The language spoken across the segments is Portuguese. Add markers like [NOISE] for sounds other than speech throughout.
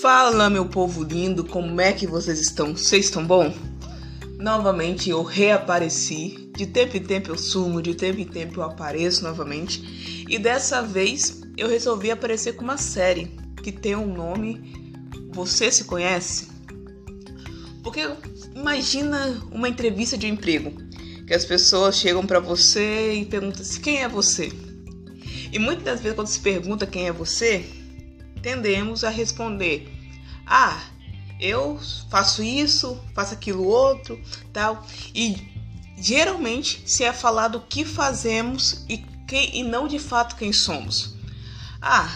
Fala, meu povo lindo, como é que vocês estão? Vocês estão bom? Novamente eu reapareci. De tempo em tempo eu sumo, de tempo em tempo eu apareço novamente. E dessa vez eu resolvi aparecer com uma série que tem um nome. Você se conhece? Porque imagina uma entrevista de emprego que as pessoas chegam para você e perguntam assim, quem é você? E muitas das vezes quando se pergunta quem é você, tendemos a responder: "Ah, eu faço isso, faço aquilo outro, tal". E geralmente se é falado o que fazemos e quem e não de fato quem somos. Ah,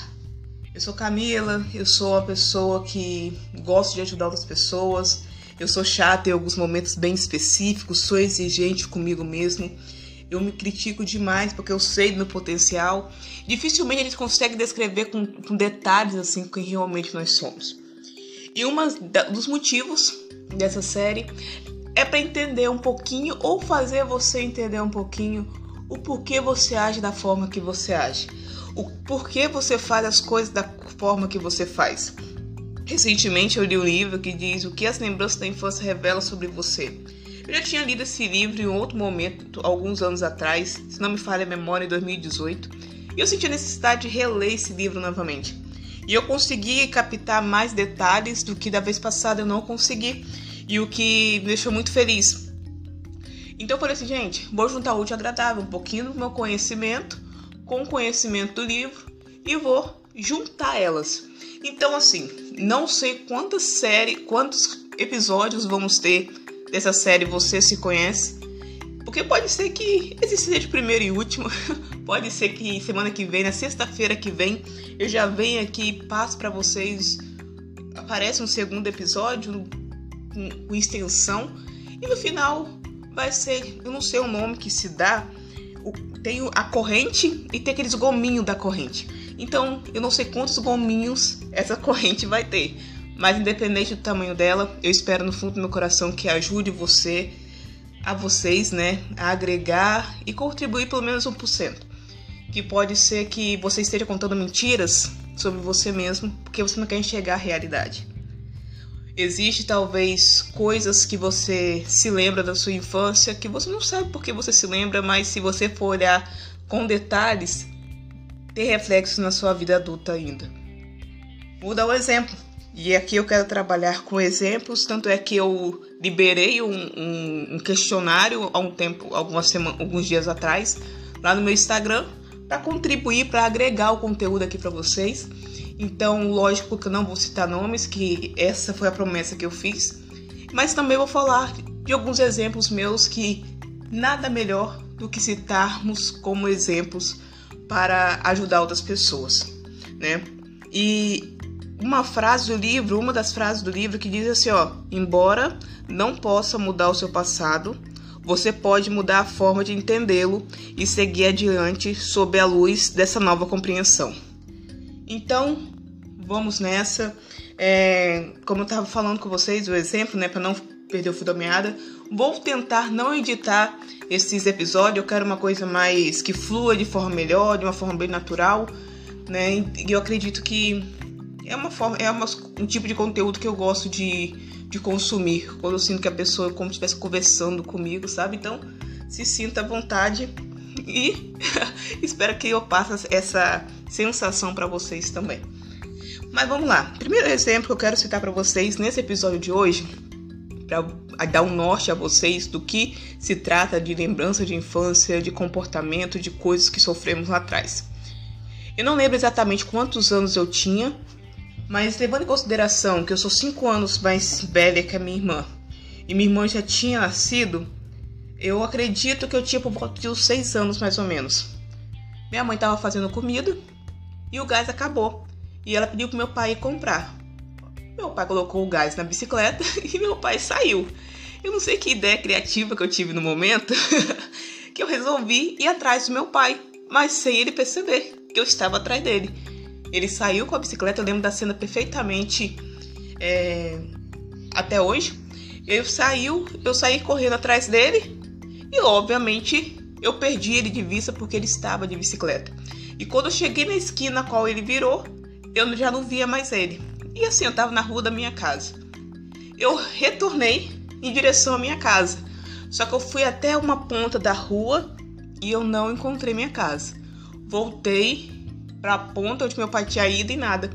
eu sou Camila, eu sou uma pessoa que gosto de ajudar outras pessoas, eu sou chata em alguns momentos bem específicos, sou exigente comigo mesmo eu me critico demais porque eu sei do meu potencial. Dificilmente a gente consegue descrever com, com detalhes assim quem realmente nós somos. E um dos motivos dessa série é para entender um pouquinho ou fazer você entender um pouquinho o porquê você age da forma que você age, o porquê você faz as coisas da forma que você faz. Recentemente eu li um livro que diz o que as lembranças da infância revelam sobre você. Eu já tinha lido esse livro em outro momento, alguns anos atrás, se não me falha a memória, em 2018, e eu senti a necessidade de reler esse livro novamente. E eu consegui captar mais detalhes do que da vez passada eu não consegui, e o que me deixou muito feliz. Então eu falei assim, gente, vou juntar o útil agradável, um pouquinho do meu conhecimento com o conhecimento do livro e vou juntar elas. Então assim, não sei quantas séries, quantos episódios vamos ter dessa série Você Se Conhece. Porque pode ser que esse seja o primeiro e último. [LAUGHS] pode ser que semana que vem, na sexta-feira que vem, eu já venha aqui e passo para vocês. Aparece um segundo episódio com, extensão. E no final vai ser, eu não sei o nome que se dá. Tem a corrente e tem aqueles gominhos da corrente. Então, eu não sei quantos gominhos essa [LAUGHS] corrente vai ter. Mas independente do tamanho dela, eu espero no fundo do meu coração que ajude você, a vocês, né, a agregar e contribuir pelo menos 1%. Que pode ser que você esteja contando mentiras sobre você mesmo, porque você não quer enxergar a realidade. Existe talvez coisas que você se lembra da sua infância que você não sabe por que você se lembra, mas se você for olhar com detalhes, tem reflexos na sua vida adulta ainda. Vou dar um exemplo. E aqui eu quero trabalhar com exemplos, tanto é que eu liberei um, um, um questionário há um tempo, algumas semanas, alguns dias atrás, lá no meu Instagram, para contribuir, para agregar o conteúdo aqui para vocês. Então, lógico que eu não vou citar nomes, que essa foi a promessa que eu fiz, mas também vou falar de alguns exemplos meus que nada melhor do que citarmos como exemplos para ajudar outras pessoas, né? E uma frase do livro, uma das frases do livro que diz assim, ó, embora não possa mudar o seu passado, você pode mudar a forma de entendê-lo e seguir adiante sob a luz dessa nova compreensão. Então, vamos nessa. É, como eu estava falando com vocês, o exemplo, né, para não perder o fio da meada, vou tentar não editar esses episódios. Eu quero uma coisa mais que flua de forma melhor, de uma forma bem natural, né? E eu acredito que é uma forma, é uma, um tipo de conteúdo que eu gosto de, de consumir. Quando eu sinto que a pessoa é como se estivesse conversando comigo, sabe? Então, se sinta à vontade e [LAUGHS] espero que eu passe essa sensação para vocês também. Mas vamos lá. Primeiro exemplo que eu quero citar para vocês nesse episódio de hoje, para dar um norte a vocês do que se trata de lembrança de infância, de comportamento, de coisas que sofremos lá atrás. Eu não lembro exatamente quantos anos eu tinha, mas levando em consideração que eu sou 5 anos mais velha que a minha irmã e minha irmã já tinha nascido, eu acredito que eu tinha por volta de uns 6 anos mais ou menos. Minha mãe estava fazendo comida e o gás acabou. E ela pediu pro meu pai ir comprar. Meu pai colocou o gás na bicicleta [LAUGHS] e meu pai saiu. Eu não sei que ideia criativa que eu tive no momento [LAUGHS] que eu resolvi ir atrás do meu pai, mas sem ele perceber que eu estava atrás dele. Ele saiu com a bicicleta, eu lembro da cena perfeitamente é, até hoje. Ele saiu, eu saí correndo atrás dele e, obviamente, eu perdi ele de vista porque ele estava de bicicleta. E quando eu cheguei na esquina a qual ele virou, eu já não via mais ele. E assim, eu tava na rua da minha casa. Eu retornei em direção à minha casa. Só que eu fui até uma ponta da rua e eu não encontrei minha casa. Voltei para a ponta onde meu pai tinha ido e nada.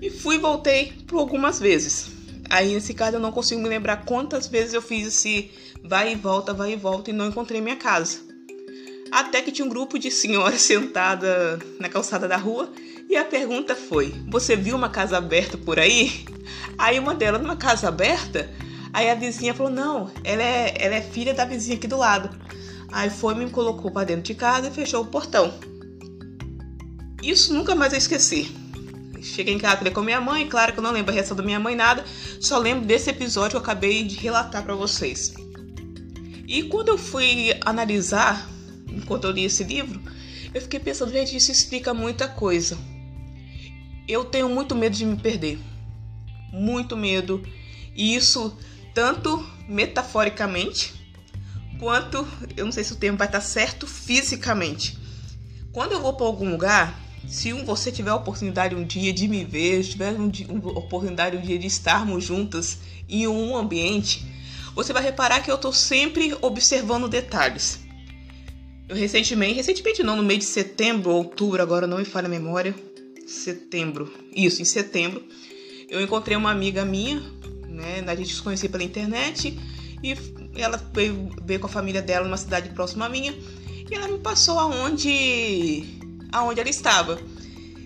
E fui e voltei por algumas vezes. Aí nesse caso eu não consigo me lembrar quantas vezes eu fiz esse vai e volta, vai e volta e não encontrei minha casa. Até que tinha um grupo de senhoras [LAUGHS] sentada na calçada da rua e a pergunta foi: Você viu uma casa aberta por aí? Aí uma delas, numa casa aberta, aí a vizinha falou: Não, ela é, ela é filha da vizinha aqui do lado. Aí foi, me colocou para dentro de casa e fechou o portão. Isso nunca mais eu esqueci. Cheguei em casa, falei com minha mãe, claro que eu não lembro a reação da minha mãe, nada, só lembro desse episódio que eu acabei de relatar para vocês. E quando eu fui analisar, enquanto eu li esse livro, eu fiquei pensando, gente, isso explica muita coisa. Eu tenho muito medo de me perder. Muito medo. E isso tanto metaforicamente quanto, eu não sei se o termo vai estar certo, fisicamente. Quando eu vou para algum lugar, se você tiver a oportunidade um dia de me ver, tiver um, uma oportunidade um dia de estarmos juntas em um ambiente, você vai reparar que eu estou sempre observando detalhes. Eu recentemente, recentemente não, no mês de setembro, outubro, agora não me falha a memória, setembro, isso, em setembro, eu encontrei uma amiga minha, né, a gente se conhecia pela internet e ela veio, veio com a família dela numa cidade próxima à minha e ela me passou aonde, aonde ela estava.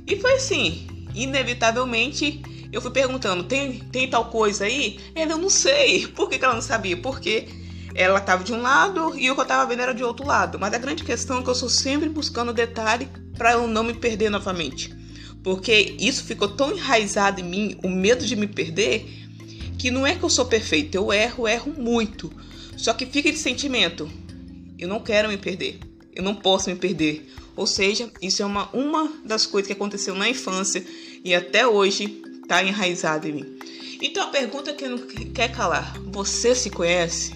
E foi assim, inevitavelmente eu fui perguntando, tem, tem tal coisa aí? Ela, eu não sei. [LAUGHS] Por que, que ela não sabia? Porque ela estava de um lado e o que eu estava vendo era de outro lado. Mas a grande questão é que eu sou sempre buscando detalhe para eu não me perder novamente. Porque isso ficou tão enraizado em mim, o medo de me perder, que não é que eu sou perfeito, eu erro, erro muito. Só que fica esse sentimento, eu não quero me perder, eu não posso me perder. Ou seja, isso é uma, uma das coisas que aconteceu na infância e até hoje está enraizado em mim. Então a pergunta que não quer calar: você se conhece?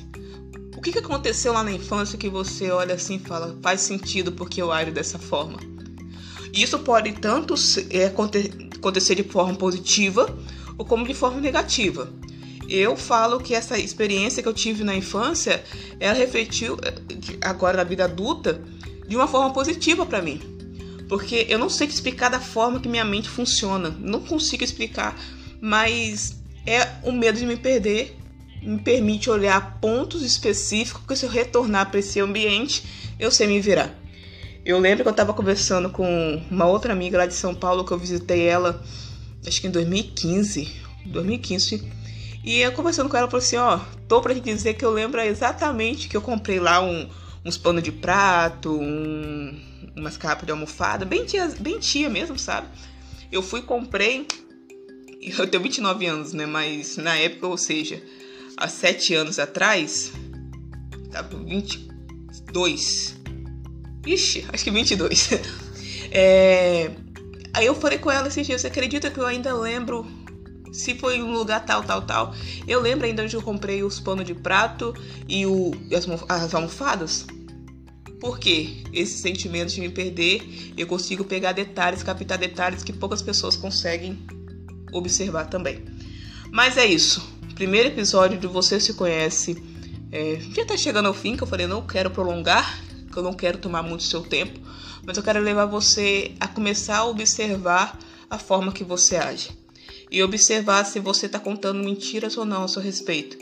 O que, que aconteceu lá na infância que você olha assim e fala, faz sentido porque eu ajo dessa forma? Isso pode tanto é, acontecer de forma positiva ou como de forma negativa. Eu falo que essa experiência que eu tive na infância, ela refletiu eh, agora na vida adulta de uma forma positiva para mim porque eu não sei explicar da forma que minha mente funciona, não consigo explicar, mas é o medo de me perder me permite olhar pontos específicos que se eu retornar para esse ambiente, eu sei me virar. Eu lembro que eu estava conversando com uma outra amiga lá de São Paulo que eu visitei ela acho que em 2015, 2015. E eu conversando com ela, falou assim, ó, tô para te dizer que eu lembro exatamente que eu comprei lá um, uns panos de prato, um, umas capas de almofada, bem tia, bem tia mesmo, sabe? Eu fui comprei, [LAUGHS] eu tenho 29 anos, né? Mas na época, ou seja, há 7 anos atrás, tava 22. Ixi, acho que 22. [LAUGHS] é, aí eu falei com ela esses dias, você acredita que eu ainda lembro se foi em um lugar tal, tal, tal. Eu lembro ainda onde eu comprei os panos de prato e o, as, as almofadas. Porque esse sentimento de me perder, eu consigo pegar detalhes, captar detalhes que poucas pessoas conseguem observar também. Mas é isso. Primeiro episódio de Você Se Conhece é, já tá chegando ao fim, que eu falei, não quero prolongar, que eu não quero tomar muito seu tempo, mas eu quero levar você a começar a observar a forma que você age. E observar se você está contando mentiras ou não a seu respeito.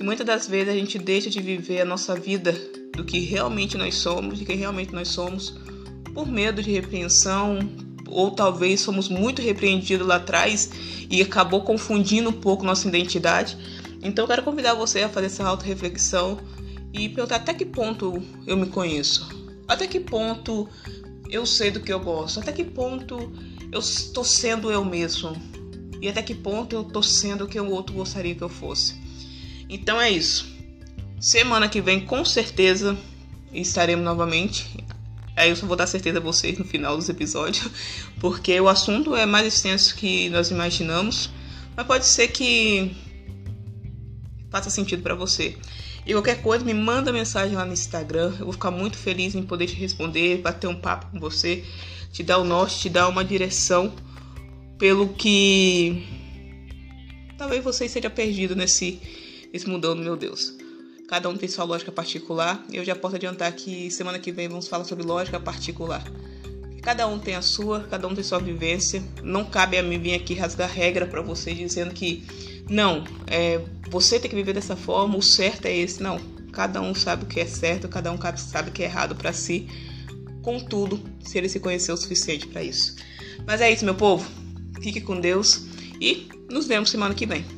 E muitas das vezes a gente deixa de viver a nossa vida do que realmente nós somos, de quem realmente nós somos, por medo de repreensão, ou talvez fomos muito repreendidos lá atrás e acabou confundindo um pouco nossa identidade. Então quero convidar você a fazer essa auto-reflexão e perguntar até que ponto eu me conheço, até que ponto eu sei do que eu gosto, até que ponto eu estou sendo eu mesmo e até que ponto eu estou sendo o que o outro gostaria que eu fosse. Então é isso. Semana que vem, com certeza, estaremos novamente. Aí eu só vou dar certeza a vocês no final dos episódios, [LAUGHS] porque o assunto é mais extenso que nós imaginamos, mas pode ser que faça sentido para você. E qualquer coisa, me manda mensagem lá no Instagram. Eu vou ficar muito feliz em poder te responder, bater um papo com você, te dar o norte, te dar uma direção pelo que talvez você esteja perdido nesse, nesse mundão meu Deus. Cada um tem sua lógica particular. Eu já posso adiantar que semana que vem vamos falar sobre lógica particular. Cada um tem a sua, cada um tem sua vivência. Não cabe a mim vir aqui rasgar regra para você dizendo que não, é, você tem que viver dessa forma, o certo é esse. Não, cada um sabe o que é certo, cada um sabe o que é errado para si. Contudo, se ele se conhecer o suficiente para isso. Mas é isso, meu povo. Fique com Deus e nos vemos semana que vem.